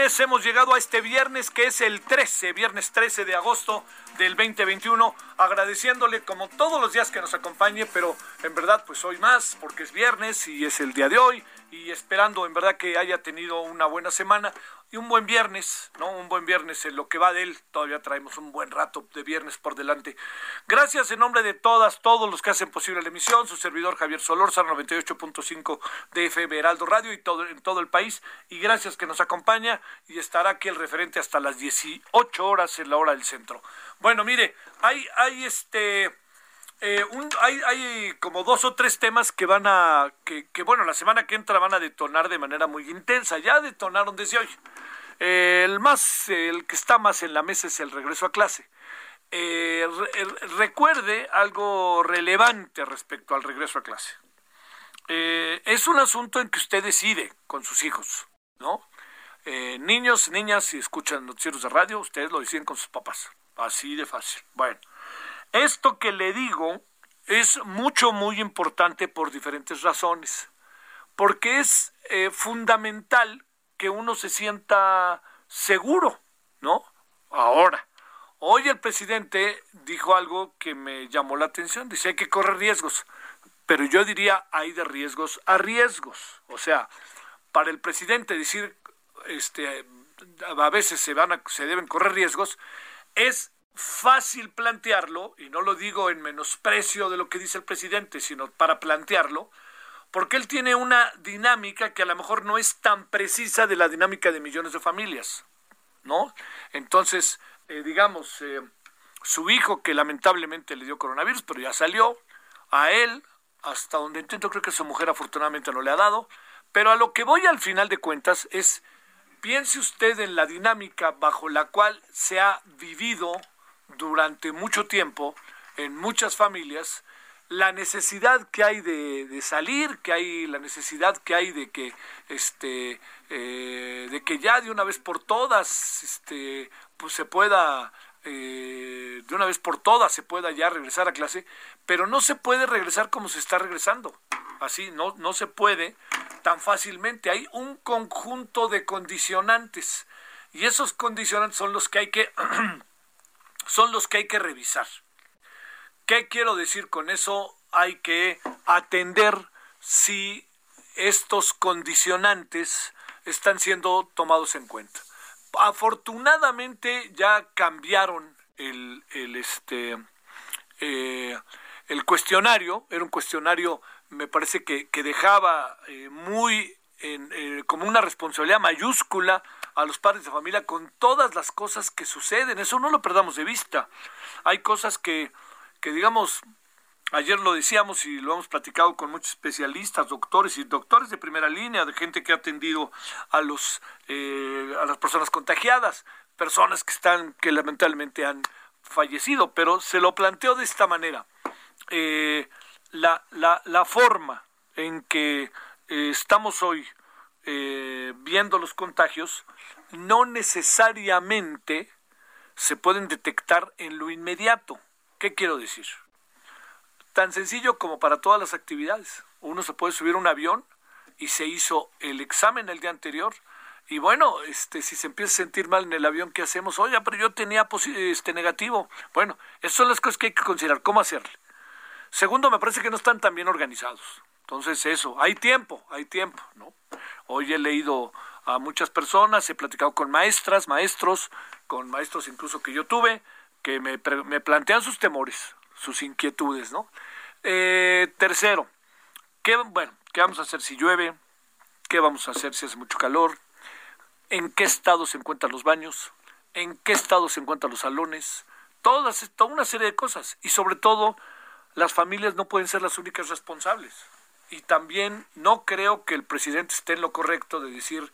Hemos llegado a este viernes que es el 13, viernes 13 de agosto del 2021, agradeciéndole como todos los días que nos acompañe, pero en verdad pues hoy más porque es viernes y es el día de hoy y esperando en verdad que haya tenido una buena semana y un buen viernes, ¿no? Un buen viernes en lo que va de él, todavía traemos un buen rato de viernes por delante. Gracias en nombre de todas, todos los que hacen posible la emisión, su servidor Javier Solórzano, 98.5 de FM Heraldo Radio y todo, en todo el país, y gracias que nos acompaña y estará aquí el referente hasta las 18 horas en la hora del centro. Bueno, mire, hay, hay este... Eh, hay, como dos o tres temas que van a, que, bueno, la semana que entra van a detonar de manera muy intensa. Ya detonaron desde hoy. El más, el que está más en la mesa es el regreso a clase. Eh, eh, recuerde algo relevante respecto al regreso a clase. Es un asunto en que usted decide con sus hijos, ¿no? Niños, niñas, si escuchan noticieros de radio, ustedes lo deciden con sus papás. Así de fácil. Bueno, esto que le digo es mucho, muy importante por diferentes razones. Porque es eh, fundamental que uno se sienta seguro, ¿no? Ahora, hoy el presidente dijo algo que me llamó la atención. Dice hay que correr riesgos. Pero yo diría hay de riesgos a riesgos. O sea, para el presidente decir este a veces se van se deben correr riesgos es fácil plantearlo y no lo digo en menosprecio de lo que dice el presidente sino para plantearlo porque él tiene una dinámica que a lo mejor no es tan precisa de la dinámica de millones de familias ¿no? Entonces, eh, digamos, eh, su hijo que lamentablemente le dio coronavirus, pero ya salió, a él, hasta donde entiendo, creo que su mujer afortunadamente no le ha dado, pero a lo que voy al final de cuentas es, piense usted en la dinámica bajo la cual se ha vivido durante mucho tiempo en muchas familias la necesidad que hay de, de salir, que hay la necesidad que hay de que este eh, de que ya de una vez por todas este pues se pueda eh, de una vez por todas se pueda ya regresar a clase, pero no se puede regresar como se está regresando. Así no no se puede tan fácilmente. Hay un conjunto de condicionantes y esos condicionantes son los que hay que son los que hay que revisar. ¿Qué quiero decir con eso? Hay que atender si estos condicionantes están siendo tomados en cuenta. Afortunadamente ya cambiaron el, el, este, eh, el cuestionario, era un cuestionario, me parece que, que dejaba eh, muy eh, como una responsabilidad mayúscula a los padres de familia con todas las cosas que suceden. Eso no lo perdamos de vista. Hay cosas que, que digamos, ayer lo decíamos y lo hemos platicado con muchos especialistas, doctores y doctores de primera línea, de gente que ha atendido a los eh, a las personas contagiadas, personas que están que lamentablemente han fallecido, pero se lo planteo de esta manera. Eh, la, la, la forma en que eh, estamos hoy eh, viendo los contagios no necesariamente se pueden detectar en lo inmediato. ¿Qué quiero decir? Tan sencillo como para todas las actividades. Uno se puede subir a un avión y se hizo el examen el día anterior y bueno, este, si se empieza a sentir mal en el avión, ¿qué hacemos? Oye, pero yo tenía este negativo. Bueno, esas son las cosas que hay que considerar. ¿Cómo hacerle? Segundo, me parece que no están tan bien organizados. Entonces, eso, hay tiempo, hay tiempo, ¿no? Hoy he leído a muchas personas, he platicado con maestras, maestros, con maestros incluso que yo tuve, que me, me plantean sus temores, sus inquietudes, ¿no? Eh, tercero, ¿qué, bueno, ¿qué vamos a hacer si llueve? ¿Qué vamos a hacer si hace mucho calor? ¿En qué estado se encuentran los baños? ¿En qué estado se encuentran los salones? Todas, toda una serie de cosas. Y sobre todo, las familias no pueden ser las únicas responsables. Y también no creo que el presidente esté en lo correcto de decir,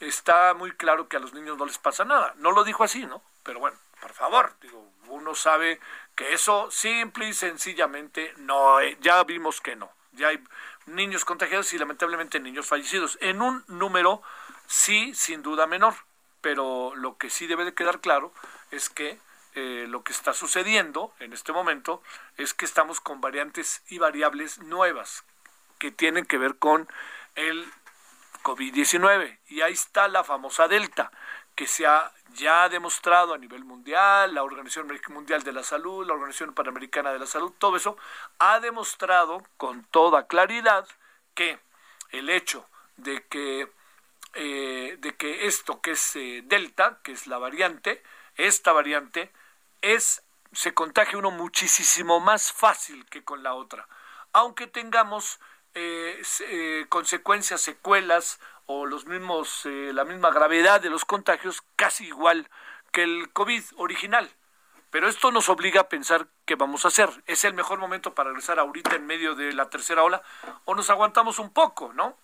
está muy claro que a los niños no les pasa nada. No lo dijo así, ¿no? Pero bueno, por favor, digo, uno sabe que eso simple y sencillamente no, eh, ya vimos que no. Ya hay niños contagiados y lamentablemente niños fallecidos en un número sí, sin duda menor. Pero lo que sí debe de quedar claro es que eh, lo que está sucediendo en este momento es que estamos con variantes y variables nuevas que tienen que ver con el COVID-19. Y ahí está la famosa Delta, que se ha ya demostrado a nivel mundial, la Organización Mundial de la Salud, la Organización Panamericana de la Salud, todo eso ha demostrado con toda claridad que el hecho de que, eh, de que esto que es eh, Delta, que es la variante, esta variante es se contagia uno muchísimo más fácil que con la otra, aunque tengamos eh, eh, consecuencias, secuelas o los mismos, eh, la misma gravedad de los contagios casi igual que el COVID original. Pero esto nos obliga a pensar qué vamos a hacer. ¿Es el mejor momento para regresar ahorita en medio de la tercera ola? ¿O nos aguantamos un poco, no?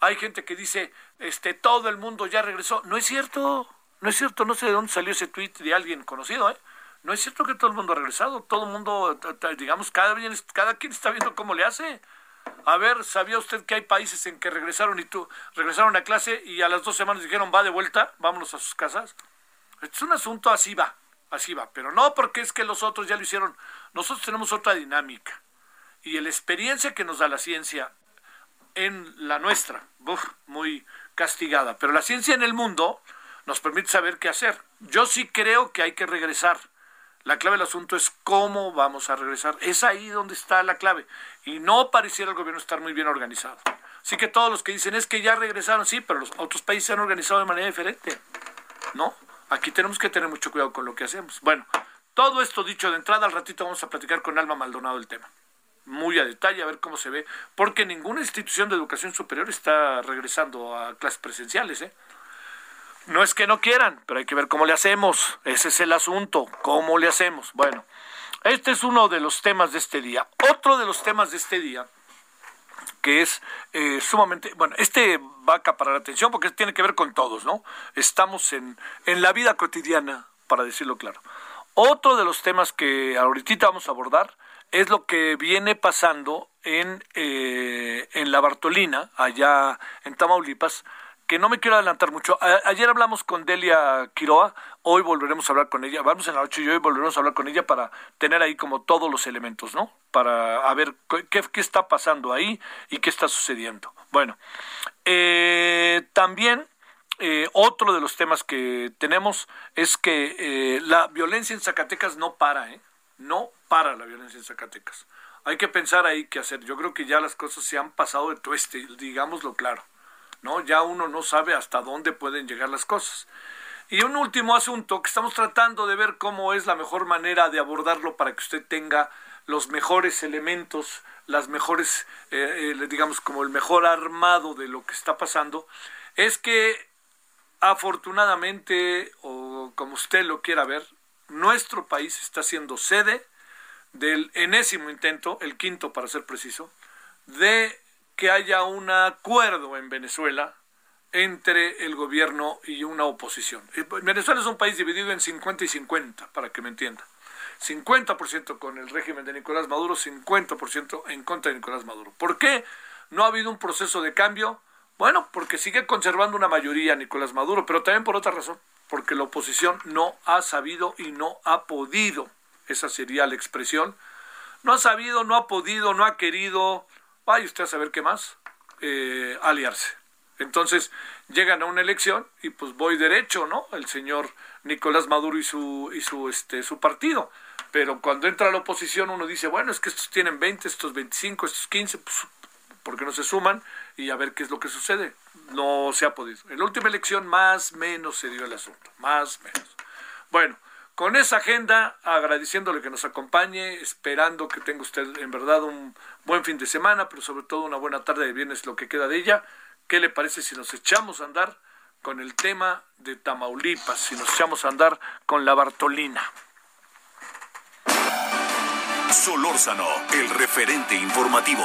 Hay gente que dice, este, todo el mundo ya regresó. No es cierto, no es cierto, no sé de dónde salió ese tweet de alguien conocido, ¿eh? No es cierto que todo el mundo ha regresado, todo el mundo, digamos, cada, cada quien está viendo cómo le hace. A ver, ¿sabía usted que hay países en que regresaron y tú regresaron a clase y a las dos semanas dijeron va de vuelta, vámonos a sus casas? Es un asunto así va, así va, pero no porque es que los otros ya lo hicieron. Nosotros tenemos otra dinámica y la experiencia que nos da la ciencia en la nuestra, muy castigada, pero la ciencia en el mundo nos permite saber qué hacer. Yo sí creo que hay que regresar la clave del asunto es cómo vamos a regresar. Es ahí donde está la clave. Y no pareciera el gobierno estar muy bien organizado. Así que todos los que dicen es que ya regresaron, sí, pero los otros países se han organizado de manera diferente. ¿No? Aquí tenemos que tener mucho cuidado con lo que hacemos. Bueno, todo esto dicho de entrada, al ratito vamos a platicar con Alma Maldonado el tema. Muy a detalle, a ver cómo se ve. Porque ninguna institución de educación superior está regresando a clases presenciales, ¿eh? No es que no quieran, pero hay que ver cómo le hacemos. Ese es el asunto, cómo le hacemos. Bueno, este es uno de los temas de este día. Otro de los temas de este día, que es eh, sumamente, bueno, este va a acaparar atención porque tiene que ver con todos, ¿no? Estamos en, en la vida cotidiana, para decirlo claro. Otro de los temas que ahorita vamos a abordar es lo que viene pasando en, eh, en la Bartolina, allá en Tamaulipas, que no me quiero adelantar mucho. ayer hablamos con Delia Quiroa, hoy volveremos a hablar con ella, vamos en la noche y hoy volveremos a hablar con ella para tener ahí como todos los elementos, ¿no? Para ver qué, qué está pasando ahí y qué está sucediendo. Bueno, eh, también eh, otro de los temas que tenemos es que eh, la violencia en Zacatecas no para, ¿eh? No para la violencia en Zacatecas. Hay que pensar ahí qué hacer. Yo creo que ya las cosas se han pasado de tueste, digámoslo claro. ¿No? Ya uno no sabe hasta dónde pueden llegar las cosas. Y un último asunto que estamos tratando de ver cómo es la mejor manera de abordarlo para que usted tenga los mejores elementos, las mejores, eh, digamos, como el mejor armado de lo que está pasando, es que afortunadamente, o como usted lo quiera ver, nuestro país está siendo sede del enésimo intento, el quinto para ser preciso, de que haya un acuerdo en Venezuela entre el gobierno y una oposición. Venezuela es un país dividido en 50 y 50, para que me entienda. 50% con el régimen de Nicolás Maduro, 50% en contra de Nicolás Maduro. ¿Por qué no ha habido un proceso de cambio? Bueno, porque sigue conservando una mayoría Nicolás Maduro, pero también por otra razón, porque la oposición no ha sabido y no ha podido, esa sería la expresión, no ha sabido, no ha podido, no ha querido, vaya usted a saber qué más, eh, aliarse. Entonces llegan a una elección y pues voy derecho, ¿no? El señor Nicolás Maduro y su y su este su partido. Pero cuando entra la oposición uno dice, bueno, es que estos tienen 20, estos 25, estos 15, pues ¿por qué no se suman? Y a ver qué es lo que sucede. No se ha podido. En la última elección más menos se dio el asunto, más menos. Bueno, con esa agenda, agradeciéndole que nos acompañe, esperando que tenga usted en verdad un buen fin de semana, pero sobre todo una buena tarde de viernes, lo que queda de ella. ¿Qué le parece si nos echamos a andar con el tema de Tamaulipas, si nos echamos a andar con la Bartolina? Solórzano, el referente informativo.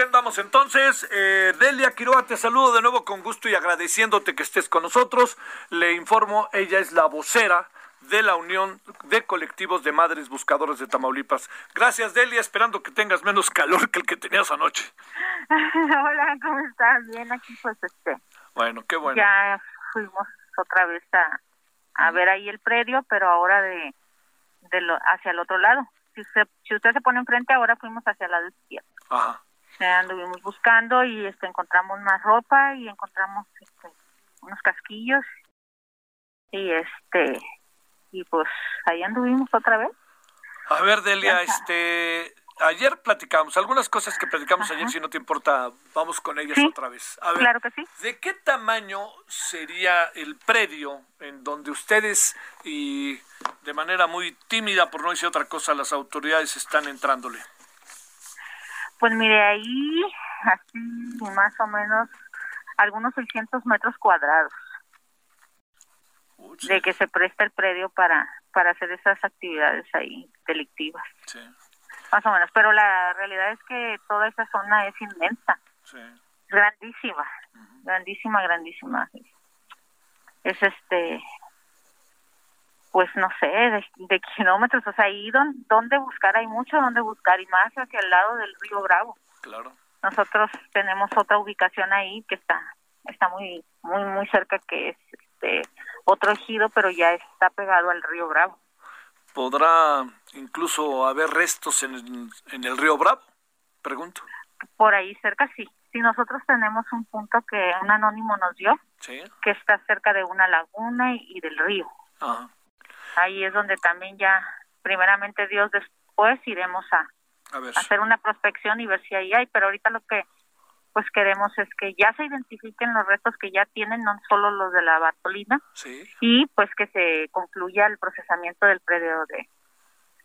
Aquí andamos entonces. Eh, Delia Quiroga, te saludo de nuevo con gusto y agradeciéndote que estés con nosotros. Le informo, ella es la vocera de la Unión de Colectivos de Madres Buscadoras de Tamaulipas. Gracias, Delia, esperando que tengas menos calor que el que tenías anoche. Hola, ¿cómo estás? Bien, aquí pues este. Bueno, qué bueno. Ya fuimos otra vez a, a ver ahí el predio, pero ahora de, de lo, hacia el otro lado. Si usted, si usted se pone enfrente, ahora fuimos hacia el lado izquierdo. Ajá. Anduvimos buscando y este encontramos más ropa y encontramos este, unos casquillos y este y pues ahí anduvimos otra vez. A ver, Delia, este ayer platicamos, algunas cosas que platicamos ayer, si no te importa, vamos con ellas otra vez. A ver, claro que sí. ¿De qué tamaño sería el predio en donde ustedes y de manera muy tímida, por no decir otra cosa, las autoridades están entrándole? Pues mire, ahí así más o menos algunos 600 metros cuadrados de que se presta el predio para para hacer esas actividades ahí delictivas. sí, Más o menos, pero la realidad es que toda esa zona es inmensa, sí. grandísima, grandísima, grandísima. Es este pues no sé, de, de kilómetros, o sea, ahí don, donde buscar, hay mucho donde buscar y más hacia el lado del río Bravo. Claro. Nosotros tenemos otra ubicación ahí que está está muy muy muy cerca que es este otro ejido, pero ya está pegado al río Bravo. ¿Podrá incluso haber restos en, en el río Bravo? Pregunto. Por ahí cerca sí. Sí, nosotros tenemos un punto que un anónimo nos dio, Sí. que está cerca de una laguna y, y del río. Ajá. Ahí es donde también ya, primeramente Dios, después iremos a, A ver. hacer una prospección y ver si ahí hay, pero ahorita lo que pues queremos es que ya se identifiquen los restos que ya tienen, no solo los de la Bartolina, Sí. y pues que se concluya el procesamiento del predio de,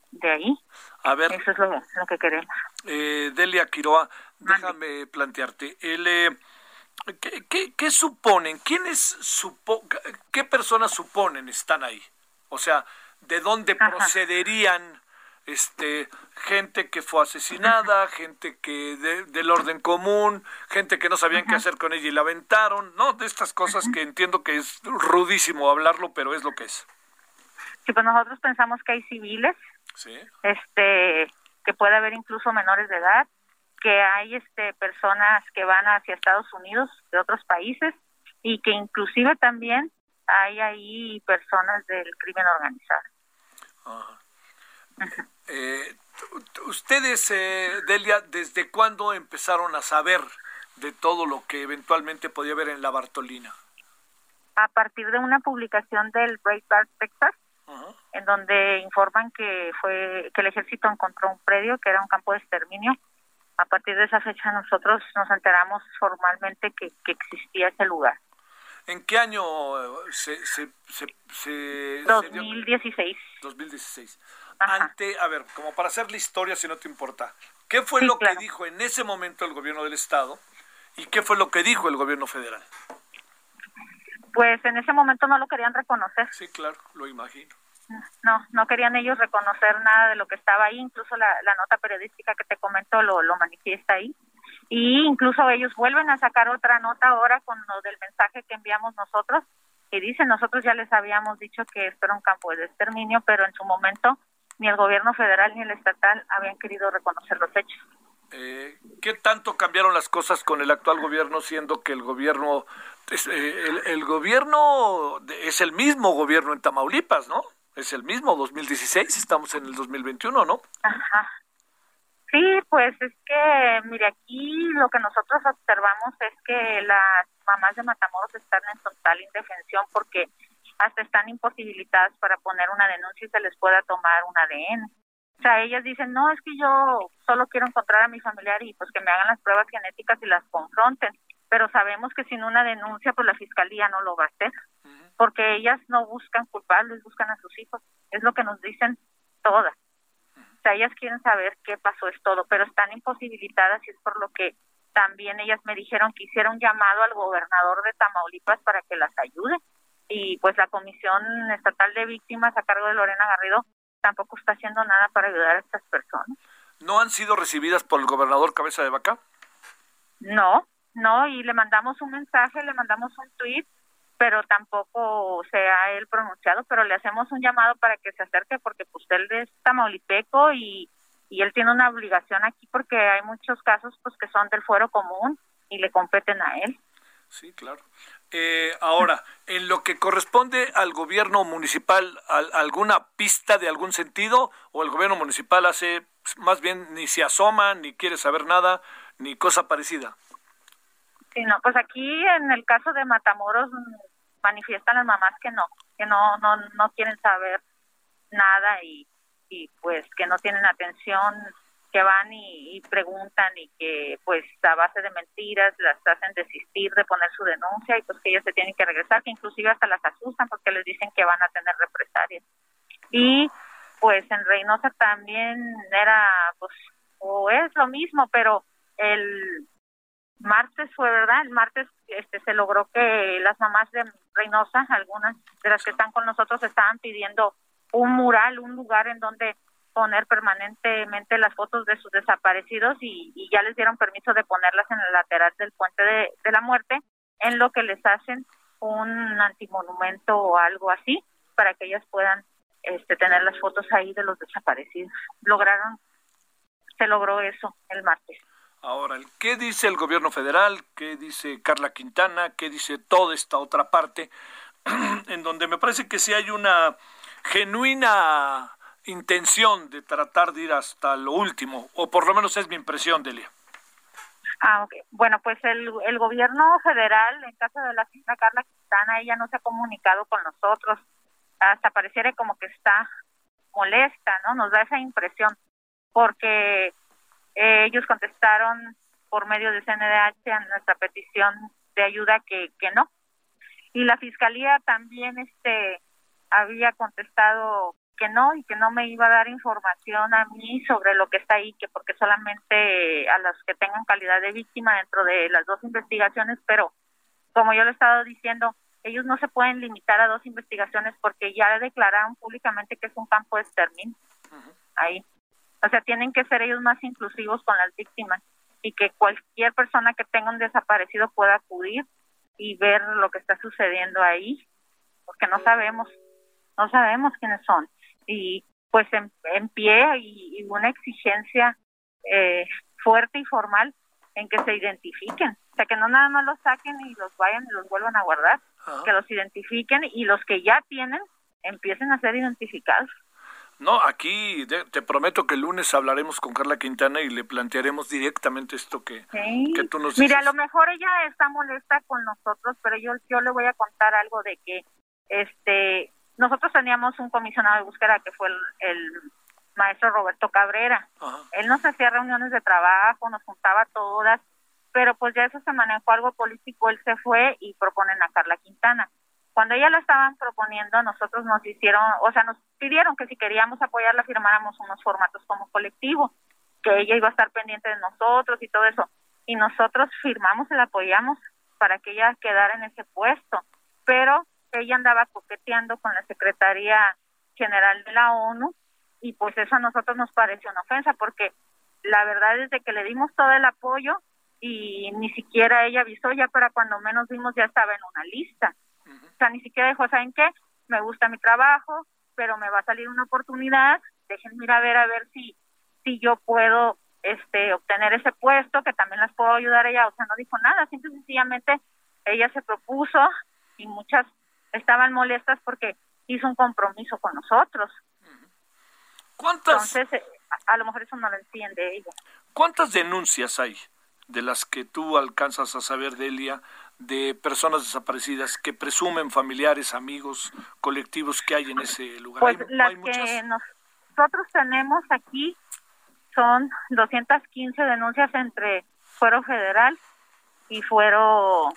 de ahí. A ver, Eso es lo, lo que queremos. eh, Delia Quiroa, Mande. déjame plantearte. El, eh, ¿qué, qué, qué suponen? ¿Quiénes supo qué personas suponen están ahí? O sea, ¿de dónde Ajá. procederían este gente que fue asesinada, gente que de- del orden común, gente que no sabían qué hacer con ella y la aventaron, ¿no? De estas cosas que entiendo que es rudísimo hablarlo, pero es lo que es. Sí, pues nosotros pensamos que hay civiles, Sí. este, que puede haber incluso menores de edad, que hay este personas que van hacia Estados Unidos de otros países y que inclusive también hay ahí personas del crimen organizado. Eh, Ustedes, eh, Delia, ¿desde cuándo empezaron a saber de todo lo que eventualmente podía haber en la Bartolina? A partir de una publicación del Breitbart Texas, en donde informan que fue que el ejército encontró un predio que era un campo de exterminio. A partir de esa fecha nosotros nos enteramos formalmente que, existía ese lugar. ¿En qué año eh, se, se, se, 2016. 2016. Ante, a ver, como para hacer la historia, si no te importa, ¿qué fue lo que dijo en ese momento el gobierno del Estado y qué fue lo que dijo el gobierno federal? Pues en ese momento no lo querían reconocer. Sí, claro, lo imagino. No, no querían ellos reconocer nada de lo que estaba ahí, incluso la, nota periodística que te comento lo, lo manifiesta ahí. Y incluso ellos vuelven a sacar otra nota ahora con lo del mensaje que enviamos nosotros, y dicen, nosotros ya les habíamos dicho que esto era un campo de exterminio, pero en su momento ni el gobierno federal ni el estatal habían querido reconocer los hechos. Eh, ¿Qué tanto cambiaron las cosas con el actual gobierno, siendo que el gobierno, eh, el, el, gobierno es el mismo gobierno en Tamaulipas, ¿no? Es el mismo 2016, estamos en el 2021, ¿no? Ajá. Sí, pues es que, mire, aquí lo que nosotros observamos es que las mamás de Matamoros están en total indefensión porque hasta están imposibilitadas para poner una denuncia y se les pueda tomar un ADN. O sea, ellas dicen, no, es que yo solo quiero encontrar a mi familiar y pues que me hagan las pruebas genéticas y las confronten. Pero sabemos que sin una denuncia, pues la fiscalía no lo va a hacer, porque ellas no buscan culpables, buscan a sus hijos. Es lo que nos dicen todas. Sea, ellas quieren saber qué pasó, es todo, pero están imposibilitadas y es por lo que también ellas me dijeron que hiciera un llamado al gobernador de Tamaulipas para que las ayude. Y pues la Comisión Estatal de Víctimas a cargo de Lorena Garrido tampoco está haciendo nada para ayudar a estas personas. ¿No han sido recibidas por el gobernador Cabeza de Vaca? No, no, y le mandamos un mensaje, le mandamos un tweet, pero tampoco se ha él pronunciado, pero le hacemos un llamado para que se acerque porque pues él es tamaulipeco y, y él tiene una obligación aquí porque hay muchos casos pues que son del fuero común y le competen a él. Sí, claro. Eh, ahora, en lo que corresponde al gobierno municipal, ¿alguna pista de algún sentido? ¿O el gobierno municipal hace más bien ni se asoma, ni quiere saber nada, ni cosa parecida? Sí, no, pues aquí en el caso de Matamoros manifiestan las mamás que no, que no, no, no quieren saber nada y, y pues que no tienen atención que van y, preguntan y que pues a base de mentiras las hacen desistir de poner su denuncia y pues que ellas se tienen que regresar, que inclusive hasta las asustan porque les dicen que van a tener represalias. Y pues en Reynosa también era pues o es lo mismo, pero el martes fue verdad, el martes este se logró que las mamás de Reynosa, algunas de las que están con nosotros estaban pidiendo un mural, un lugar en donde poner permanentemente las fotos de sus desaparecidos y, ya les dieron permiso de ponerlas en el lateral del puente de, la muerte, en lo que les hacen un antimonumento o algo así para que ellas puedan este, tener las fotos ahí de los desaparecidos. Lograron, se logró eso el martes. Ahora, ¿qué dice el gobierno federal? ¿Qué dice Carla Quintana? ¿Qué dice toda esta otra parte? en donde me parece que sí hay una genuina intención de tratar de ir hasta lo último, o por lo menos es mi impresión, Delia. Ah. Bueno, pues el, el gobierno federal, en caso de la señora Carla Quintana, ella no se ha comunicado con nosotros. Hasta pareciera como que está molesta, ¿no? Nos da esa impresión, porque eh, ellos contestaron por medio de CNDH a nuestra petición de ayuda que, que no. Y la fiscalía también este había contestado que no y que no me iba a dar información a mí sobre lo que está ahí, que porque solamente a las que tengan calidad de víctima dentro de las dos investigaciones, pero como yo le he estado diciendo, ellos no se pueden limitar a dos investigaciones porque ya declararon públicamente que es un campo de exterminio ahí. O sea, tienen que ser ellos más inclusivos con las víctimas y que cualquier persona que tenga un desaparecido pueda acudir y ver lo que está sucediendo ahí, porque no sabemos, no sabemos quiénes son. Y pues en, pie y, una exigencia eh, fuerte y formal en que se identifiquen, o sea que no nada más los saquen y los vayan y los vuelvan a guardar, que los identifiquen y los que ya tienen empiecen a ser identificados. No, aquí te prometo que el lunes hablaremos con Carla Quintana y le plantearemos directamente esto que, que tú nos dices. Mira, a lo mejor ella está molesta con nosotros, pero yo, yo le voy a contar algo de que este nosotros teníamos un comisionado de búsqueda que fue el, maestro Roberto Cabrera. Él nos hacía reuniones de trabajo, nos juntaba todas, pero pues ya eso se manejó algo político, él se fue y proponen a Carla Quintana. Cuando ella la estaban proponiendo, nosotros nos hicieron, o sea, nos pidieron que si queríamos apoyarla firmáramos unos formatos como colectivo, que ella iba a estar pendiente de nosotros y todo eso. Y nosotros firmamos y la apoyamos para que ella quedara en ese puesto. Pero ella andaba coqueteando con la Secretaría General de la ONU y pues eso a nosotros nos pareció una ofensa porque la verdad es de que le dimos todo el apoyo y ni siquiera ella avisó, ya para cuando menos vimos ya estaba en una lista. O sea, ni siquiera dijo, ¿saben qué? Me gusta mi trabajo, pero me va a salir una oportunidad, déjenme ir a ver a ver si si yo puedo este obtener ese puesto, que también las puedo ayudar a ella, o sea, no dijo nada, simple sencillamente ella se propuso y muchas estaban molestas porque hizo un compromiso con nosotros. ¿Cuántas? Entonces, eh, a, lo mejor eso no lo entiende ella. ¿Cuántas denuncias hay de las que tú alcanzas a saber, Delia, de personas desaparecidas que presumen familiares, amigos, colectivos que hay en ese lugar? Pues las que nosotros tenemos aquí son 215 denuncias entre fuero federal y fuero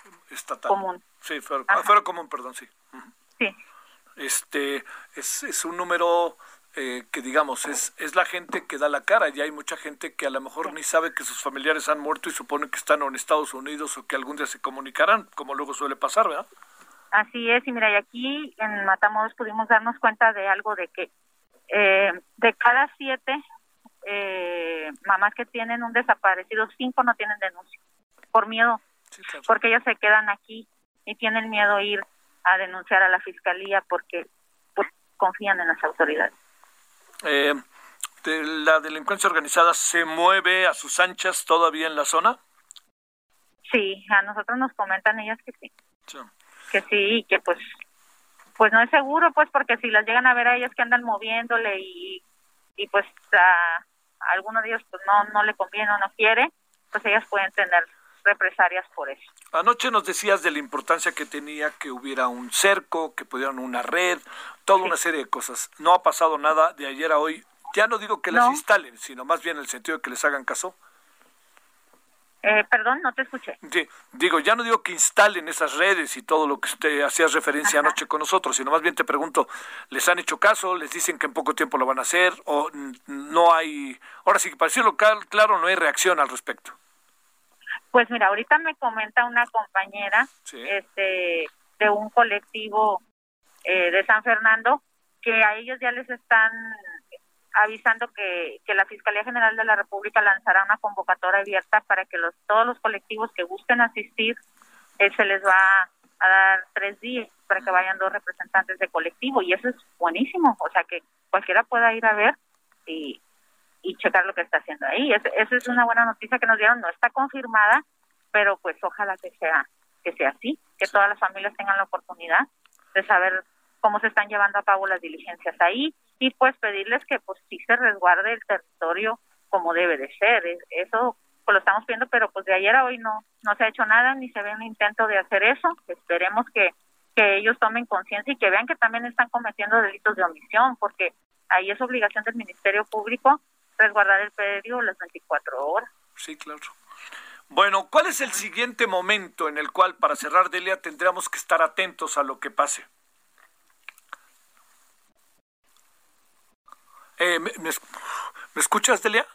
común. Sí, fuero, común, perdón, sí. Sí. Este es, es un número eh, que digamos es, es la gente que da la cara. Ya hay mucha gente que a lo mejor ni sabe que sus familiares han muerto y supone que están en Estados Unidos o que algún día se comunicarán, como luego suele pasar, ¿verdad? Así es, y mira, y aquí en Matamoros pudimos darnos cuenta de algo de que eh, de cada siete eh, mamás que tienen un desaparecido, cinco no tienen denuncia por miedo, porque ellas se quedan aquí y tienen miedo a ir a denunciar a la fiscalía porque pues, confían en las autoridades. Eh, ¿La delincuencia organizada se mueve a sus anchas todavía en la zona? Sí, a nosotros nos comentan ellas que sí. Que sí, que pues pues no es seguro, pues porque si las llegan a ver a ellas que andan moviéndole y, y pues a, alguno de ellos pues no, no le conviene o no quiere, pues ellas pueden tener represalias por eso. Anoche nos decías de la importancia que tenía que hubiera un cerco, que pudieran una red, toda una serie de cosas. No ha pasado nada de ayer a hoy. Ya no digo que las instalen, sino más bien en el sentido de que les hagan caso. Eh, perdón, no te escuché. Sí, digo, ya no digo que instalen esas redes y todo lo que usted hacía referencia anoche con nosotros, sino más bien te pregunto, ¿les han hecho caso? ¿Les dicen que en poco tiempo lo van a hacer? ¿O no hay, ahora sí, para decirlo claro, no hay reacción al respecto? Pues mira, ahorita me comenta una compañera este, de un colectivo eh, de San Fernando que a ellos ya les están avisando que, que la Fiscalía General de la República lanzará una convocatoria abierta para que los todos los colectivos que busquen asistir eh, se les va a dar tres días para que vayan dos representantes de colectivo y eso es buenísimo, o sea que cualquiera pueda ir a ver y, y checar lo que está haciendo ahí. Es, esa es una buena noticia que nos dieron, no está confirmada, pero pues ojalá que sea que sea así, que todas las familias tengan la oportunidad de saber cómo se están llevando a cabo las diligencias ahí y pues pedirles que pues sí se resguarde el territorio como debe de ser. Eso pues lo estamos viendo, pero pues de ayer a hoy no no se ha hecho nada ni se ve un intento de hacer eso. Esperemos que que ellos tomen conciencia y que vean que también están cometiendo delitos de omisión, porque ahí es obligación del Ministerio Público resguardar el predio las 24 horas. Sí, claro. Bueno, ¿cuál es el siguiente momento en el cual, para cerrar, Delia, tendríamos que estar atentos a lo que pase? Eh, ¿me, escuchas, Delia?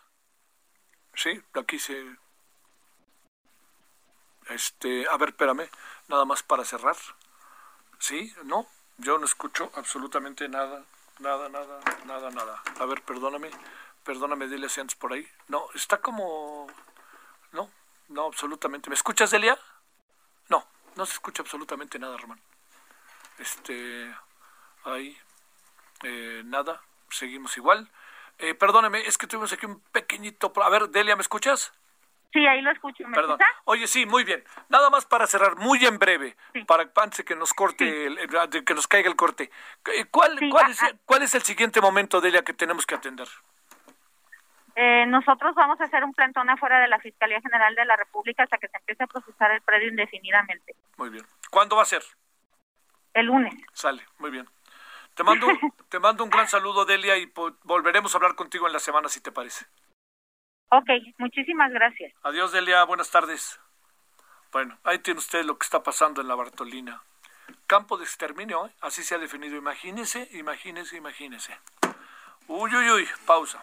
Sí, aquí se... Este, a ver, espérame, nada más para cerrar. ¿Sí? ¿No? Yo no escucho absolutamente nada, nada, nada, nada, nada. A ver, perdóname, perdóname, Delia, si antes por ahí. No, está como... No, no, absolutamente. ¿Me escuchas, Delia? No, no se escucha absolutamente nada, Román. Este, ahí, eh, nada seguimos igual. Eh, perdóneme, es que tuvimos aquí un pequeñito... A ver, Delia, ¿me escuchas? Sí, ahí lo escucho. ¿Me Perdón. Oye, sí, muy bien. Nada más para cerrar, muy en breve, para antes de que nos corte, el, que nos caiga el corte. ¿Cuál, cuál, es, ¿Cuál es el siguiente momento, Delia, que tenemos que atender? Eh, nosotros vamos a hacer un plantón afuera de la Fiscalía General de la República hasta que se empiece a procesar el predio indefinidamente. Muy bien. ¿Cuándo va a ser? El lunes. Sale, muy bien. Te mando, te mando un gran saludo, Delia, y volveremos a hablar contigo en la semana, si te parece. Ok, muchísimas gracias. Adiós, Delia, buenas tardes. Bueno, ahí tiene usted lo que está pasando en la Bartolina. Campo de exterminio, ¿eh? así se ha definido. Imagínese, imagínese, imagínese. Uy, uy, uy, pausa.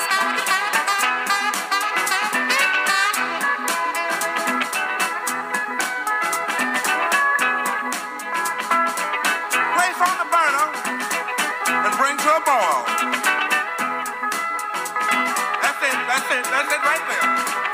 it. That's it right there.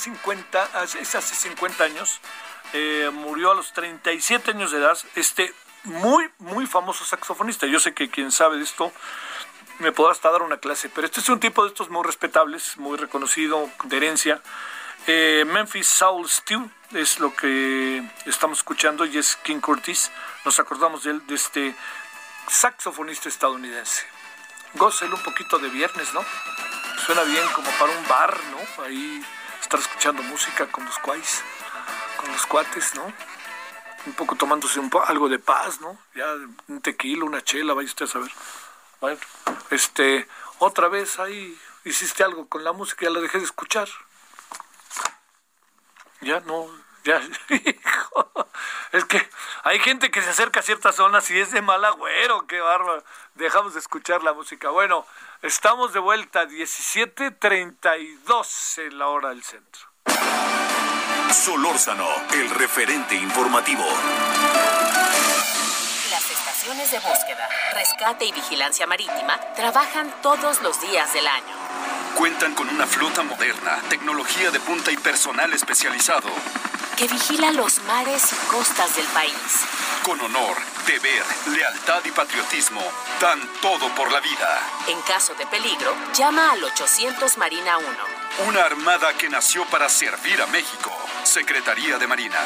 50, es hace 50 años, eh, murió a los 37 años de edad, este muy, muy famoso saxofonista. Yo sé que quien sabe de esto me podrá hasta dar una clase, pero este es un tipo de estos muy respetables, muy reconocido, de herencia. Eh, Memphis Soul Stew es lo que estamos escuchando y es King Curtis. Nos acordamos de él, de este saxofonista estadounidense. Gócelo un poquito de viernes, ¿no? suena bien como para un bar, ¿no? Ahí estar escuchando música con los cuais, con los cuates, ¿no? Un poco tomándose un algo de paz, ¿no? Ya un tequila, una chela, vaya usted a saber. Bueno, este, otra vez ahí hiciste algo con la música, ya la dejé de escuchar. Ya no, ya, es que hay gente que se acerca a ciertas zonas y es de mal agüero, qué bárbaro. Dejamos de escuchar la música. Bueno, Estamos de vuelta, 17.32 en la hora del centro. Solórzano, el referente informativo. Las estaciones de búsqueda, rescate y vigilancia marítima trabajan todos los días del año. Cuentan con una flota moderna, tecnología de punta y personal especializado. Que vigila los mares y costas del país con honor, deber, lealtad y patriotismo, dan todo por la vida. En caso de peligro, llama al 800 Marina 1. Una armada que nació para servir a México. Secretaría de Marina.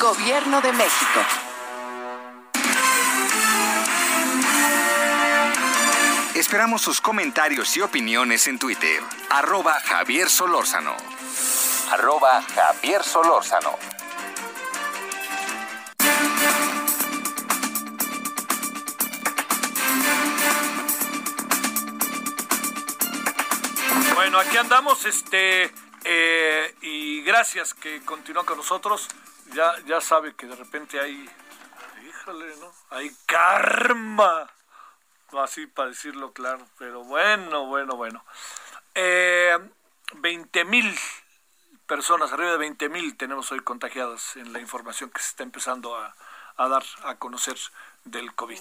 Gobierno de México. Esperamos sus comentarios y opiniones en Twitter. Arroba Javier Solórzano. Arroba Javier Solórzano. Bueno, aquí andamos, este, eh, y gracias que continúa con nosotros. Ya, ya sabe que de repente hay, híjole, ¿no? Hay karma, así para decirlo claro, pero bueno, bueno, bueno. Eh, 20 mil personas, arriba de 20 mil tenemos hoy contagiadas en la información que se está empezando a, a dar a conocer del COVID.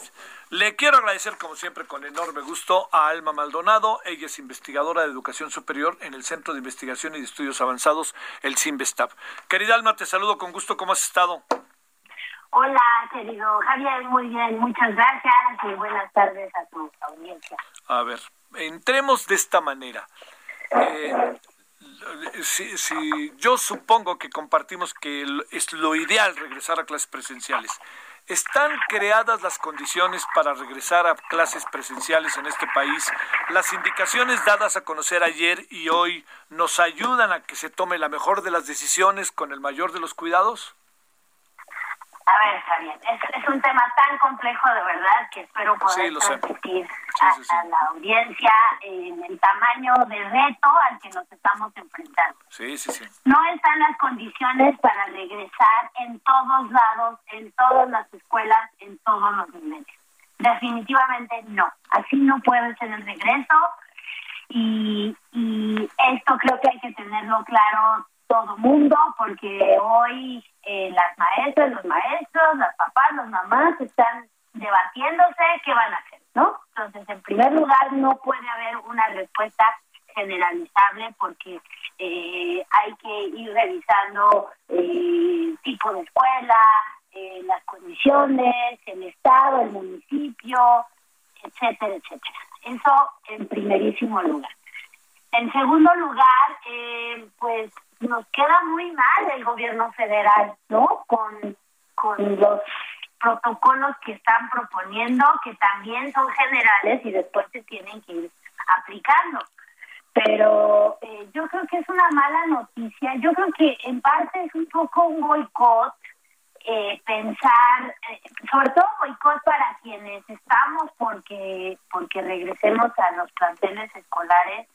Le quiero agradecer, como siempre, con enorme gusto a Alma Maldonado. Ella es investigadora de educación superior en el Centro de Investigación y de Estudios Avanzados, el CIMBESTAP. Querida Alma, te saludo con gusto. ¿Cómo has estado? Hola, querido Javier, muy bien, muchas gracias y buenas tardes a tu audiencia. A ver, entremos de esta manera. Eh, si, yo supongo que compartimos que es lo ideal regresar a clases presenciales. ¿Están creadas las condiciones para regresar a clases presenciales en este país? ¿Las indicaciones dadas a conocer ayer y hoy nos ayudan a que se tome la mejor de las decisiones con el mayor de los cuidados? A ver, Javier, es, es un tema tan complejo de verdad que espero poder transmitir a, la audiencia en el tamaño de reto al que nos estamos enfrentando. Sí, sí, sí. No están las condiciones para regresar en todos lados, en todas las escuelas, en todos los niveles. Definitivamente no. Así no puede ser el regreso y, y esto creo que hay que tenerlo claro todo mundo porque hoy eh, las maestras, los maestros, las papás, las mamás están debatiéndose qué van a hacer, ¿no? Entonces, en primer lugar, no puede haber una respuesta generalizable porque eh, hay que ir revisando eh, tipo de escuela, eh, las condiciones, el estado, el municipio, etcétera, etcétera. Eso en primerísimo lugar. En segundo lugar, eh, pues nos queda muy mal el gobierno federal, ¿no? Con, con los protocolos que están proponiendo, que también son generales y después se tienen que ir aplicando. Pero eh, yo creo que es una mala noticia. Yo creo que en parte es un poco un boicot eh, pensar, eh, sobre todo boicot para quienes estamos porque porque regresemos a los planteles escolares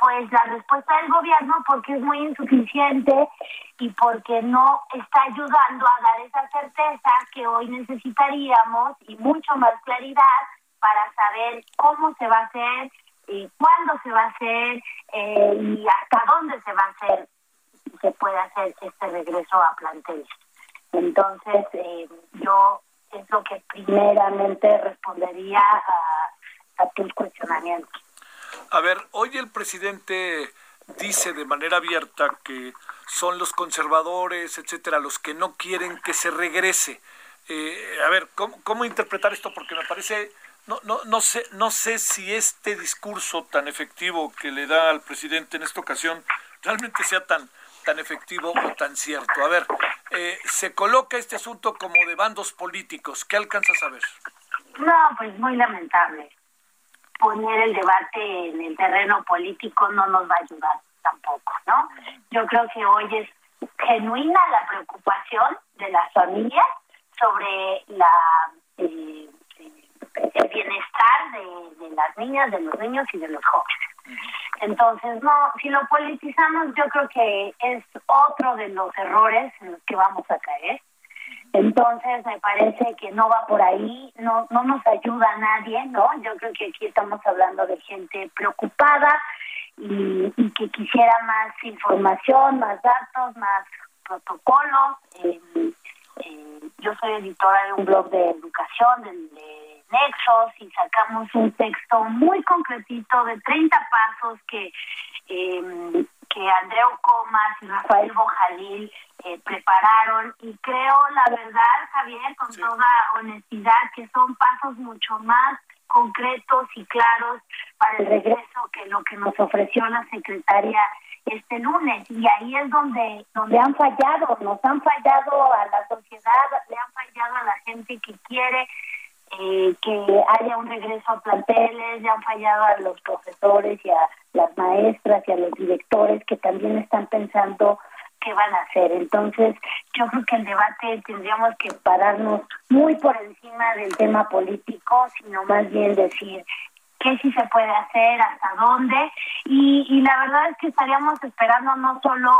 pues la respuesta del gobierno porque es muy insuficiente y porque no está ayudando a dar esa certeza que hoy necesitaríamos y mucho más claridad para saber cómo se va a hacer, y cuándo se va a hacer eh, y hasta dónde se va a hacer, se puede hacer este regreso a planteles. Entonces, eh, yo es lo que primeramente respondería a tus cuestionamientos. A ver, hoy el presidente dice de manera abierta que son los conservadores, etcétera, los que no quieren que se regrese. Eh, a ver, ¿cómo, ¿cómo, interpretar esto? Porque me parece, no, no, no, sé, no sé si este discurso tan efectivo que le da al presidente en esta ocasión realmente sea tan, tan efectivo o tan cierto. A ver, eh, se coloca este asunto como de bandos políticos. ¿Qué alcanzas a ver? No, pues muy lamentable poner el debate en el terreno político no nos va a ayudar tampoco, ¿no? Yo creo que hoy es genuina la preocupación de las familias sobre la eh, el bienestar de, de, las niñas, de los niños y de los jóvenes. Entonces, no, si lo politizamos, yo creo que es otro de los errores en los que vamos a caer. Entonces me parece que no va por ahí, no no nos ayuda a nadie, ¿no? Yo creo que aquí estamos hablando de gente preocupada y, que quisiera más información, más datos, más protocolos. Eh, eh, yo soy editora de un blog de educación, de, de, Nexos, y sacamos un texto muy concretito de 30 pasos que eh, que Andreu Comas y Rafael Bojalil eh, prepararon. Y creo, la verdad, Javier, con toda honestidad, que son pasos mucho más concretos y claros para el regreso que lo que nos ofreció la secretaria este lunes. Y ahí es donde donde han fallado nos han fallado a la sociedad le han fallado a la gente que quiere eh, que haya un regreso a planteles le han fallado a los profesores y a las maestras y a los directores que también están pensando qué van a hacer. Entonces, yo creo que el debate tendríamos que pararnos muy por encima del tema político, sino más bien decir qué sí se puede hacer, hasta dónde. Y, y la verdad es que estaríamos esperando no solo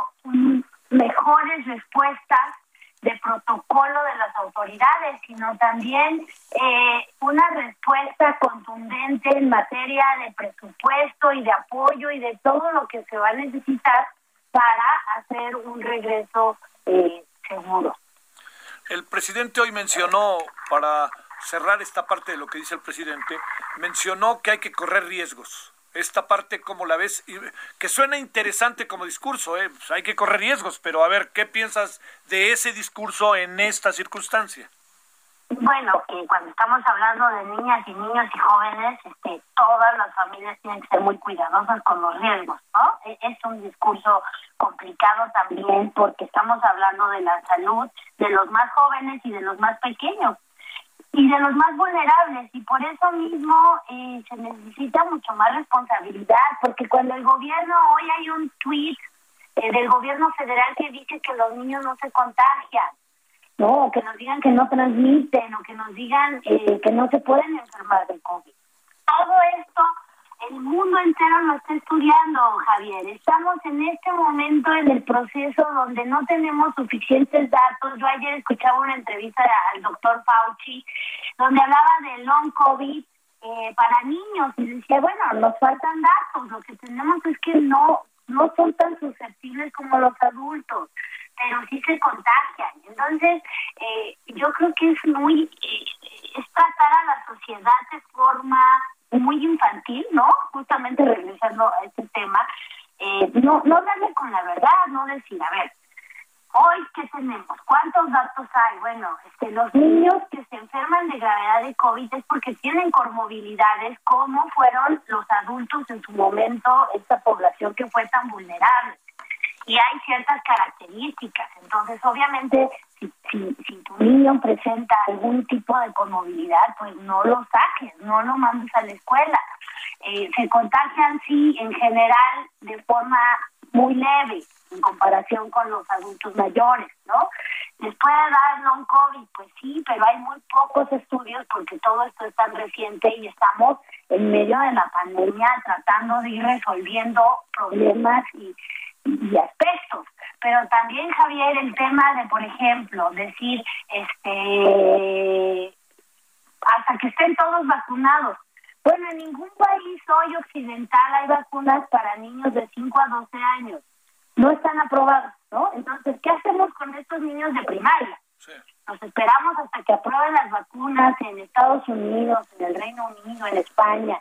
mejores respuestas, de protocolo de las autoridades, sino también eh, una respuesta contundente en materia de presupuesto y de apoyo y de todo lo que se va a necesitar para hacer un regreso eh, seguro. El presidente hoy mencionó, para cerrar esta parte de lo que dice el presidente, mencionó que hay que correr riesgos. Esta parte, ¿cómo la ves? Que suena interesante como discurso, ¿eh? Pues hay que correr riesgos, pero a ver, ¿qué piensas de ese discurso en esta circunstancia? Bueno, que cuando estamos hablando de niñas y niños y jóvenes, este, todas las familias tienen que ser muy cuidadosas con los riesgos, ¿no? E, es un discurso complicado también porque estamos hablando de la salud de los más jóvenes y de los más pequeños y de los más vulnerables y por eso mismo eh, se necesita mucho más responsabilidad porque cuando el gobierno hoy hay un tweet eh, del gobierno federal que dice que los niños no se contagian no, que nos digan que no transmiten o que nos digan eh, que no se pueden enfermar de COVID. Todo esto el mundo entero lo está estudiando, Javier. Estamos en este momento en el proceso donde no tenemos suficientes datos. Yo ayer escuchaba una entrevista al doctor Fauci donde hablaba de long COVID eh, para niños y decía, bueno, nos faltan datos. Lo que tenemos es que no no son tan susceptibles como los adultos pero sí se contagian. Entonces, eh, yo creo que es muy, eh, es tratar a la sociedad de forma muy infantil, ¿no? Justamente regresando a este tema, eh, no, no darle con la verdad, no decir, a ver, hoy qué tenemos, cuántos datos hay, bueno, este, los niños que se enferman de gravedad de COVID es porque tienen comorbilidades como fueron los adultos en su momento, esta población que fue tan vulnerable y hay ciertas características. Entonces, obviamente, si, si, tu niño presenta algún tipo de conmovilidad, pues no lo saques, no lo mandes a la escuela. Eh, se contagian, sí, en general, de forma muy leve en comparación con los adultos mayores, ¿no? ¿Les puede dar long COVID? Pues sí, pero hay muy pocos estudios porque todo esto es tan reciente y estamos en medio de la pandemia tratando de ir resolviendo problemas y y aspectos. Pero también, Javier, el tema de, por ejemplo, decir, este, hasta que estén todos vacunados. Bueno, en ningún país hoy occidental hay vacunas para niños de 5 a 12 años. No están aprobados, ¿no? Entonces, ¿qué hacemos con estos niños de primaria? Nos esperamos hasta que aprueben las vacunas en Estados Unidos, en el Reino Unido, en España,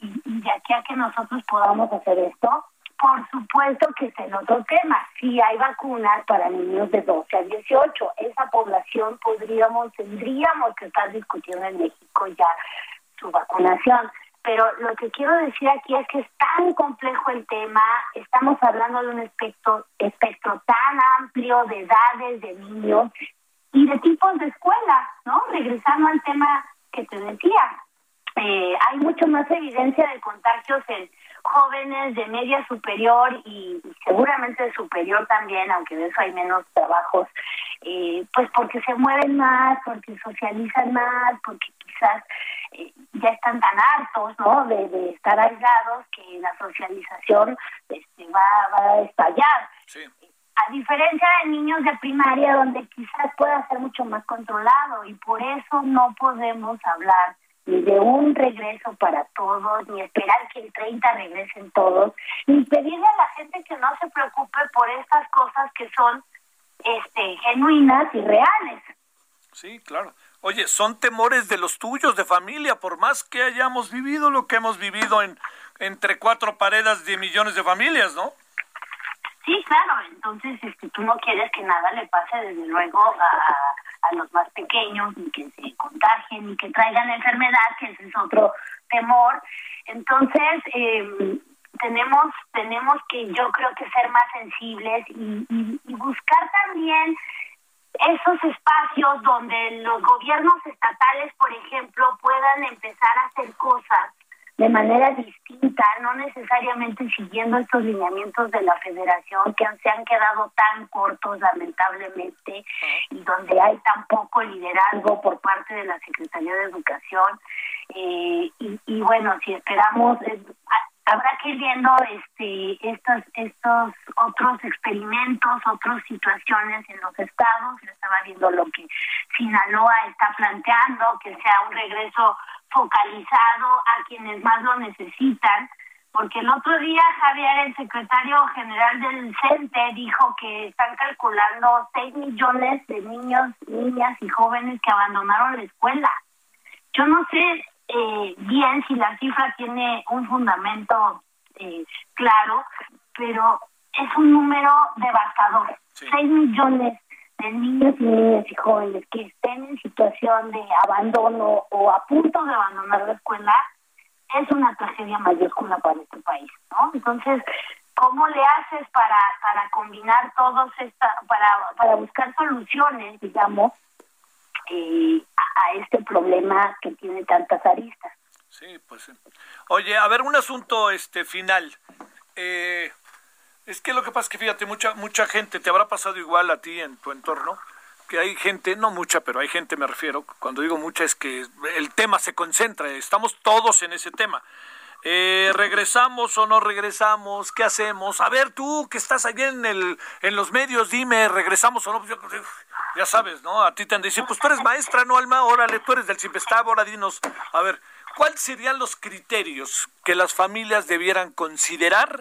y, y de aquí a que nosotros podamos hacer esto, por supuesto que es el otro tema. Si hay vacunas para niños de 12 a 18, esa población podríamos, tendríamos que estar discutiendo en México ya su vacunación. Pero lo que quiero decir aquí es que es tan complejo el tema, estamos hablando de un espectro, espectro tan amplio de edades de niños y de tipos de escuelas, ¿no? Regresando al tema que te decía, eh, hay mucho más evidencia de contagios en jóvenes de media superior y, seguramente superior también, aunque de eso hay menos trabajos, eh, pues porque se mueven más, porque socializan más, porque quizás eh, ya están tan hartos ¿no? de, estar aislados que la socialización este, va, va a estallar. A diferencia de niños de primaria, donde quizás pueda ser mucho más controlado, y por eso no podemos hablar ni de un regreso para todos, ni esperar que el 30 regresen todos, ni pedirle a la gente que no se preocupe por estas cosas que son este genuinas y reales. Sí, claro. Oye, son temores de los tuyos, de familia, por más que hayamos vivido lo que hemos vivido en entre cuatro paredes de millones de familias, ¿no? Sí, claro. Entonces, este, tú no quieres que nada le pase, desde luego, a, a los más pequeños, ni que se contagien, ni que traigan enfermedad, que ese es otro temor. Entonces, eh, tenemos tenemos que yo creo que ser más sensibles y, y, buscar también esos espacios donde los gobiernos estatales, por ejemplo, puedan empezar a hacer cosas de manera distinta, no necesariamente siguiendo estos lineamientos de la federación que se han quedado tan cortos lamentablemente y donde hay tan poco liderazgo por parte de la Secretaría de Educación eh, y, y, bueno si esperamos habrá que ir viendo este estos estos otros experimentos otras situaciones en los estados yo estaba viendo lo que Sinaloa está planteando que sea un regreso focalizado a quienes más lo necesitan, porque el otro día Javier, el secretario general del CENTE, dijo que están calculando 6 millones de niños, niñas y jóvenes que abandonaron la escuela. Yo no sé eh, bien si la cifra tiene un fundamento eh, claro, pero es un número devastador. 6 millones de niños y niñas y jóvenes que estén en situación de abandono o a punto de abandonar la escuela es una tragedia mayúscula para este país, ¿no? Entonces, ¿cómo le haces para, para combinar todos esta, para, para buscar soluciones, digamos, eh, a, este problema que tiene tantas aristas? Sí, pues. Oye, a ver, un asunto este final. Eh, es que lo que pasa es que fíjate, mucha, mucha gente, te habrá pasado igual a ti en tu entorno, que hay gente, no mucha, pero hay gente, me refiero, cuando digo mucha es que el tema se concentra, estamos todos en ese tema. Eh, ¿Regresamos o no regresamos? ¿Qué hacemos? A ver, tú que estás ahí en, el, en los medios, dime, ¿regresamos o no? Pues ya sabes, ¿no? A ti te han dicho, pues tú eres maestra, ¿no, Alma? Órale, tú eres del CIPESTAB, ahora dinos, a ver, ¿cuáles serían los criterios que las familias debieran considerar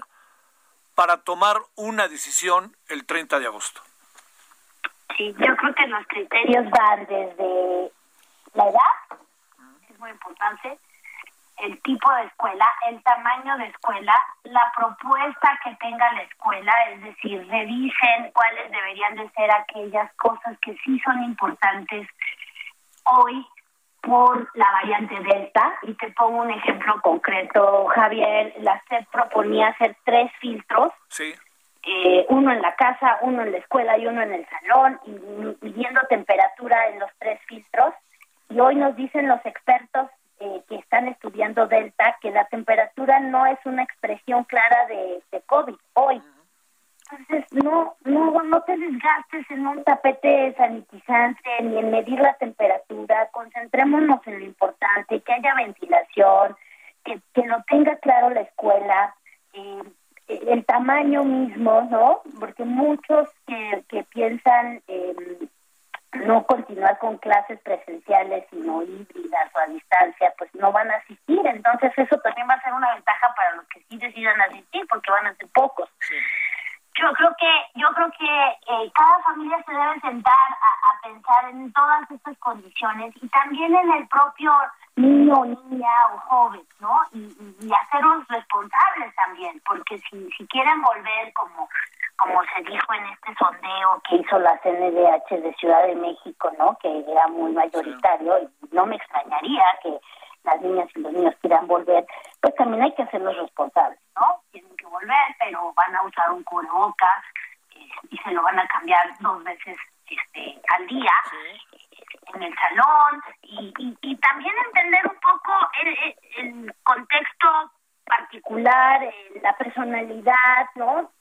para tomar una decisión el 30 de agosto? Sí, yo creo que los criterios van desde la edad, es muy importante, el tipo de escuela, el tamaño de escuela, la propuesta que tenga la escuela, es decir, revisen cuáles deberían de ser aquellas cosas que sí son importantes hoy por la variante Delta. Y te pongo un ejemplo concreto, Javier. La SED proponía hacer tres filtros. Sí. Eh, uno en la casa, uno en la escuela y uno en el salón, y midiendo temperatura en los tres filtros. Y hoy nos dicen los expertos eh, que están estudiando Delta que la temperatura no es una expresión clara de, COVID hoy. Entonces, no, no, no te desgastes en un tapete sanitizante ni en medir la temperatura. Concentrémonos en lo importante, que haya ventilación, que, que lo tenga claro la escuela, eh, el tamaño mismo, ¿no? Porque muchos que, que piensan no continuar con clases presenciales, sino híbridas o a distancia, pues no van a asistir. Entonces, eso también va a ser una ventaja para los que sí decidan asistir, porque van a ser pocos. Sí yo creo que yo creo que eh, cada familia se debe sentar a, pensar en todas estas condiciones y también en el propio niño, niña o joven, ¿no? Y, y, hacerlos responsables también, porque si, si quieren volver como como se dijo en este sondeo que hizo la CNDH de Ciudad de México, ¿no? Que era muy mayoritario y no me extrañaría que las niñas y los niños quieran volver, pues también hay que hacerlos responsables, ¿no? Tienen que volver, pero van a usar un cubrebocas eh, y se lo van a cambiar dos veces este, al día en el salón y, y, también entender un poco el, el contexto particular, eh, la personalidad, ¿no?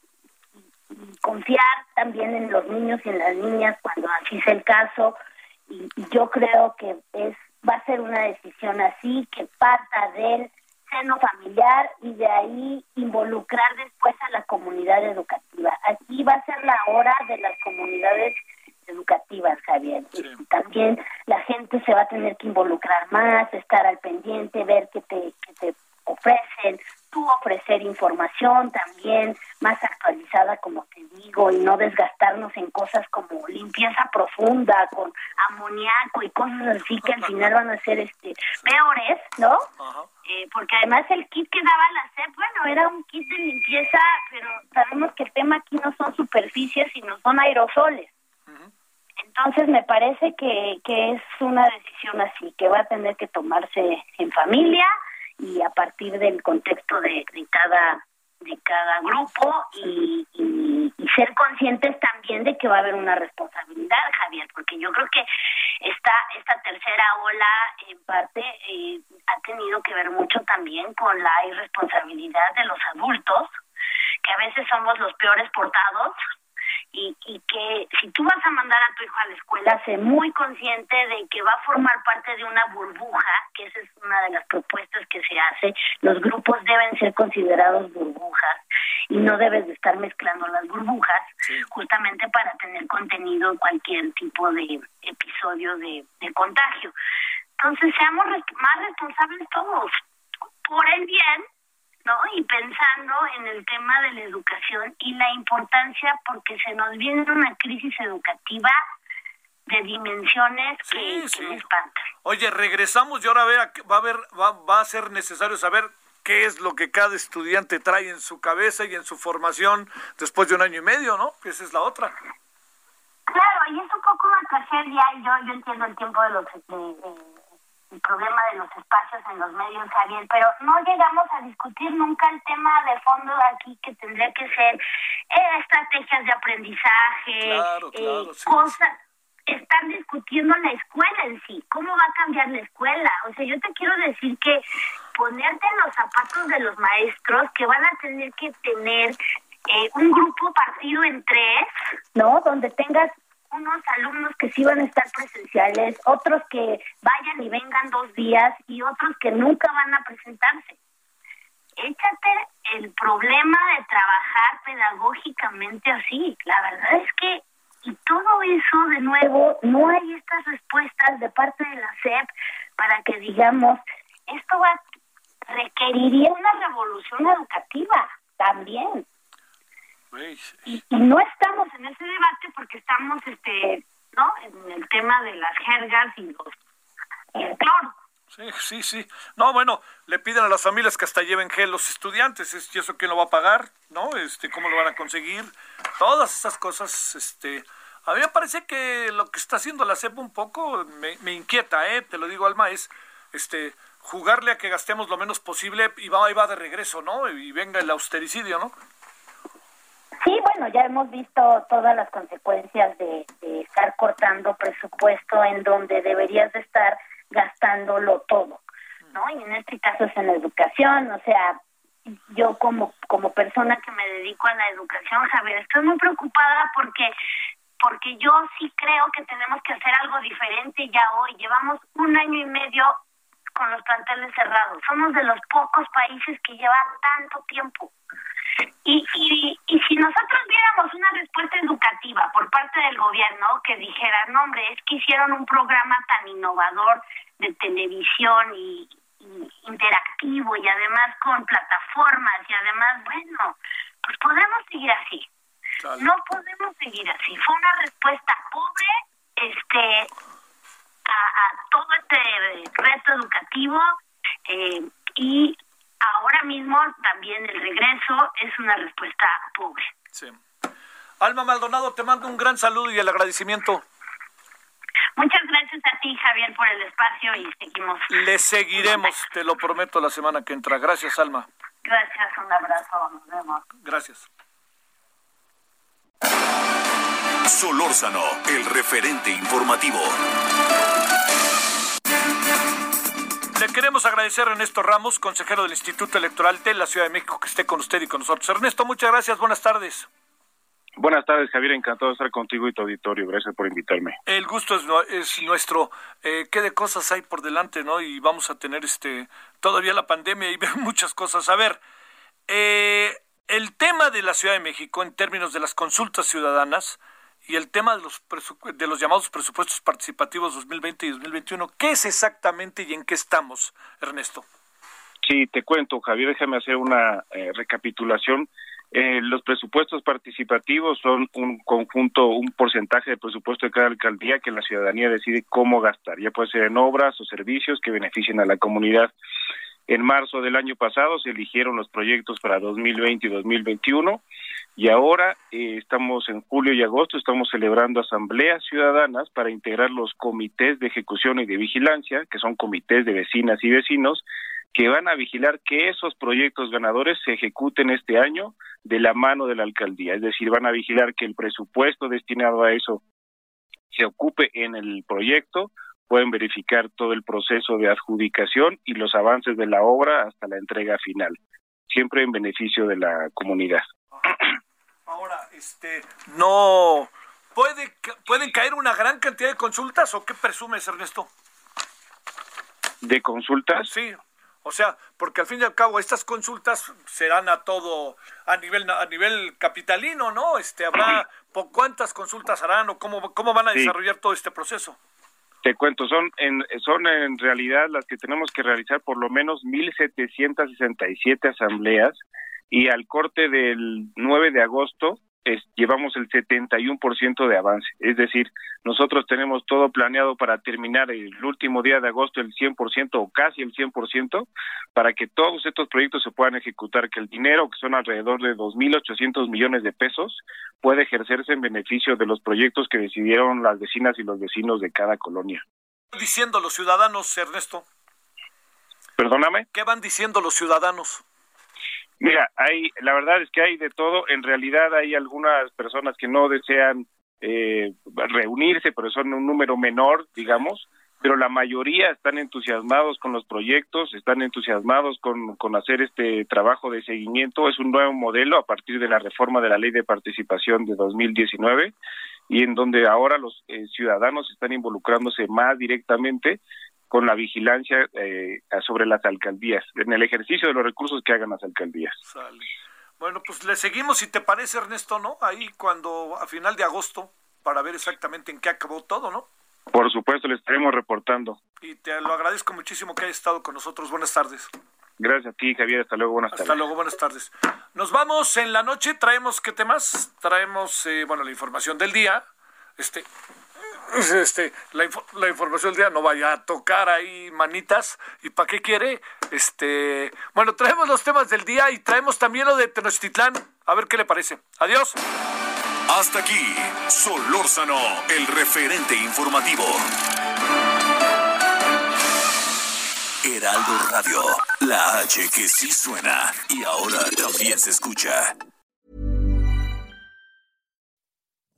Confiar también en los niños y en las niñas cuando así sea el caso. y yo creo que es va a ser una decisión así que parta del seno familiar y de ahí involucrar después a la comunidad educativa. Aquí va a ser la hora de las comunidades educativas, Javier. También la gente se va a tener que involucrar más, estar al pendiente, ver qué te, qué te ofrecen, tú ofrecer información también más actualizada, como digo, y no desgastarnos en cosas como limpieza profunda con amoníaco y cosas así que al final van a ser este peores, ¿no? Eh, porque además el kit que daba la SEP, bueno, era un kit de limpieza, pero sabemos que el tema aquí no son superficies, sino son aerosoles. Entonces me parece que, que es una decisión así, que va a tener que tomarse en familia, y a partir del contexto de, de cada cada grupo y, y, ser conscientes también de que va a haber una responsabilidad, Javier, porque yo creo que esta esta tercera ola en parte eh, ha tenido que ver mucho también con la irresponsabilidad de los adultos, que a veces somos los peores portados y, y que si tú vas a mandar a tu hijo a la escuela, sé muy consciente de que va a formar parte de una burbuja, que esa es una de las propuestas que se hace. Los grupos deben ser considerados burbujas y no debes de estar mezclando las burbujas justamente para tener contenido en cualquier tipo de episodio de, de contagio. Entonces, seamos más responsables todos por el bien ¿no? Y pensando en el tema de la educación y la importancia porque se nos viene una crisis educativa de dimensiones que, me espantan. Oye, regresamos y ahora a ver, va a ver, va, va a ser necesario saber qué es lo que cada estudiante trae en su cabeza y en su formación después de un año y medio, ¿no? Que esa es la otra. Claro, y es un poco una tragedia, y yo, yo entiendo el tiempo de los... el problema de los espacios en los medios, Javier, pero no llegamos a discutir nunca el tema de fondo de aquí que tendría que ser eh, estrategias de aprendizaje, eh, cosas, están discutiendo la escuela en sí, cómo va a cambiar la escuela. O sea, yo te quiero decir que ponerte en los zapatos de los maestros que van a tener que tener eh, un grupo partido en tres, ¿no? Donde tengas unos alumnos que sí van a estar presenciales, otros que vayan y vengan dos días y otros que nunca van a presentarse. Échate el problema de trabajar pedagógicamente así. La verdad es que y todo eso, de nuevo, no hay estas respuestas de parte de la SEP para que digamos, esto va requeriría una revolución educativa también. Y, no estamos en ese debate porque estamos, este, ¿no? En el tema de las jergas y los el cloro. Sí, sí, sí. No, bueno, le piden a las familias que hasta lleven gel los estudiantes, ¿y eso quién lo va a pagar? ¿No? Este, ¿cómo lo van a conseguir? Todas esas cosas, este, a mí me parece que lo que está haciendo la CEP un poco me, me inquieta, ¿eh? Te lo digo, Alma, es, este, jugarle a que gastemos lo menos posible y va, y va de regreso, ¿no? Y venga el austericidio, ¿no? Sí, bueno, ya hemos visto todas las consecuencias de, estar cortando presupuesto en donde deberías de estar gastándolo todo, ¿no? Y en este caso es en educación, o sea, yo como como persona que me dedico a la educación, Javier, estoy muy preocupada porque porque yo sí creo que tenemos que hacer algo diferente ya hoy. Llevamos un año y medio con los planteles cerrados. Somos de los pocos países que llevan tanto tiempo. Y, y, y si nosotros viéramos una respuesta educativa por parte del gobierno que dijera, no hombre, es que hicieron un programa tan innovador de televisión y, interactivo y además con plataformas y además, bueno, pues podemos seguir así. No podemos seguir así. Fue una respuesta pobre este a, todo este reto educativo eh, y ahora mismo también el regreso es una respuesta pobre. Sí. Alma Maldonado, te mando un gran saludo y el agradecimiento. Muchas gracias a ti, Javier, por el espacio y seguimos. Le seguiremos, te lo prometo, la semana que entra. Gracias, Alma. Gracias, un abrazo, nos vemos. Gracias. Solórzano, el referente informativo. Le queremos agradecer a Ernesto Ramos, consejero del Instituto Electoral de la Ciudad de México, que esté con usted y con nosotros. Ernesto, muchas gracias, buenas tardes. Buenas tardes, Javier. Encantado de estar contigo y tu auditorio. Gracias por invitarme. El gusto es, nuestro. Eh, ¿Qué de cosas hay por delante, no? Y vamos a tener este todavía la pandemia y ver muchas cosas. A ver, eh, el tema de la Ciudad de México en términos de las consultas ciudadanas y el tema de los, de los llamados presupuestos participativos 2020 y 2021. ¿Qué es exactamente y en qué estamos, Ernesto? Sí, te cuento, Javier, déjame hacer una eh, recapitulación. Eh, los presupuestos participativos son un conjunto, un porcentaje de presupuesto de cada alcaldía que la ciudadanía decide cómo gastar, ya puede ser en obras o servicios que beneficien a la comunidad. En marzo del año pasado se eligieron los proyectos para 2020 y 2021 y ahora eh, estamos en julio y agosto, estamos celebrando asambleas ciudadanas para integrar los comités de ejecución y de vigilancia, que son comités de vecinas y vecinos, que van a vigilar que esos proyectos ganadores se ejecuten este año de la mano de la alcaldía. Es decir, van a vigilar que el presupuesto destinado a eso se ocupe en el proyecto, pueden verificar todo el proceso de adjudicación y los avances de la obra hasta la entrega final, siempre en beneficio de la comunidad. Ahora, este, no puede pueden caer una gran cantidad de consultas o qué presumes, Ernesto? ¿De consultas? Sí. O sea, porque al fin y al cabo estas consultas serán a todo a nivel a nivel capitalino, ¿no? Este habrá cuántas consultas harán o cómo cómo van a desarrollar todo este proceso. Te cuento, son en, son en realidad las que tenemos que realizar por lo menos 1.767 asambleas y al corte del 9 de agosto llevamos el 71% de avance. Es decir, nosotros tenemos todo planeado para terminar el último día de agosto el 100% o casi el 100% para que todos estos proyectos se puedan ejecutar, que el dinero, que son alrededor de 2.800 millones de pesos, puede ejercerse en beneficio de los proyectos que decidieron las vecinas y los vecinos de cada colonia. ¿Qué van diciendo los ciudadanos, Ernesto? Perdóname. ¿Qué van diciendo los ciudadanos? Mira, hay, la verdad es que hay de todo. En realidad hay algunas personas que no desean eh, reunirse, pero son un número menor, digamos. Pero la mayoría están entusiasmados con los proyectos, están entusiasmados con, con hacer este trabajo de seguimiento. Es un nuevo modelo a partir de la reforma de la Ley de Participación de 2019 y en donde ahora los eh, ciudadanos están involucrándose más directamente con la vigilancia eh, sobre las alcaldías, en el ejercicio de los recursos que hagan las alcaldías. Bueno, pues le seguimos, si te parece, Ernesto, ¿no? Ahí cuando, a final de agosto, para ver exactamente en qué acabó todo, ¿no? Por supuesto, le estaremos reportando. Y te lo agradezco muchísimo que hayas estado con nosotros. Buenas tardes. Gracias a ti, Javier. Hasta luego. Buenas tardes. Hasta luego. Buenas tardes. Nos vamos en la noche. Traemos, ¿qué temas? Traemos, eh, bueno, la información del día. Este, este, la, la, información del día no vaya a tocar ahí manitas. ¿Y para qué quiere? Este, bueno, traemos los temas del día y traemos también lo de Tenochtitlán. A ver qué le parece. Adiós. Hasta aquí, Solórzano, el referente informativo. Heraldo Radio, la H que sí suena y ahora también se escucha.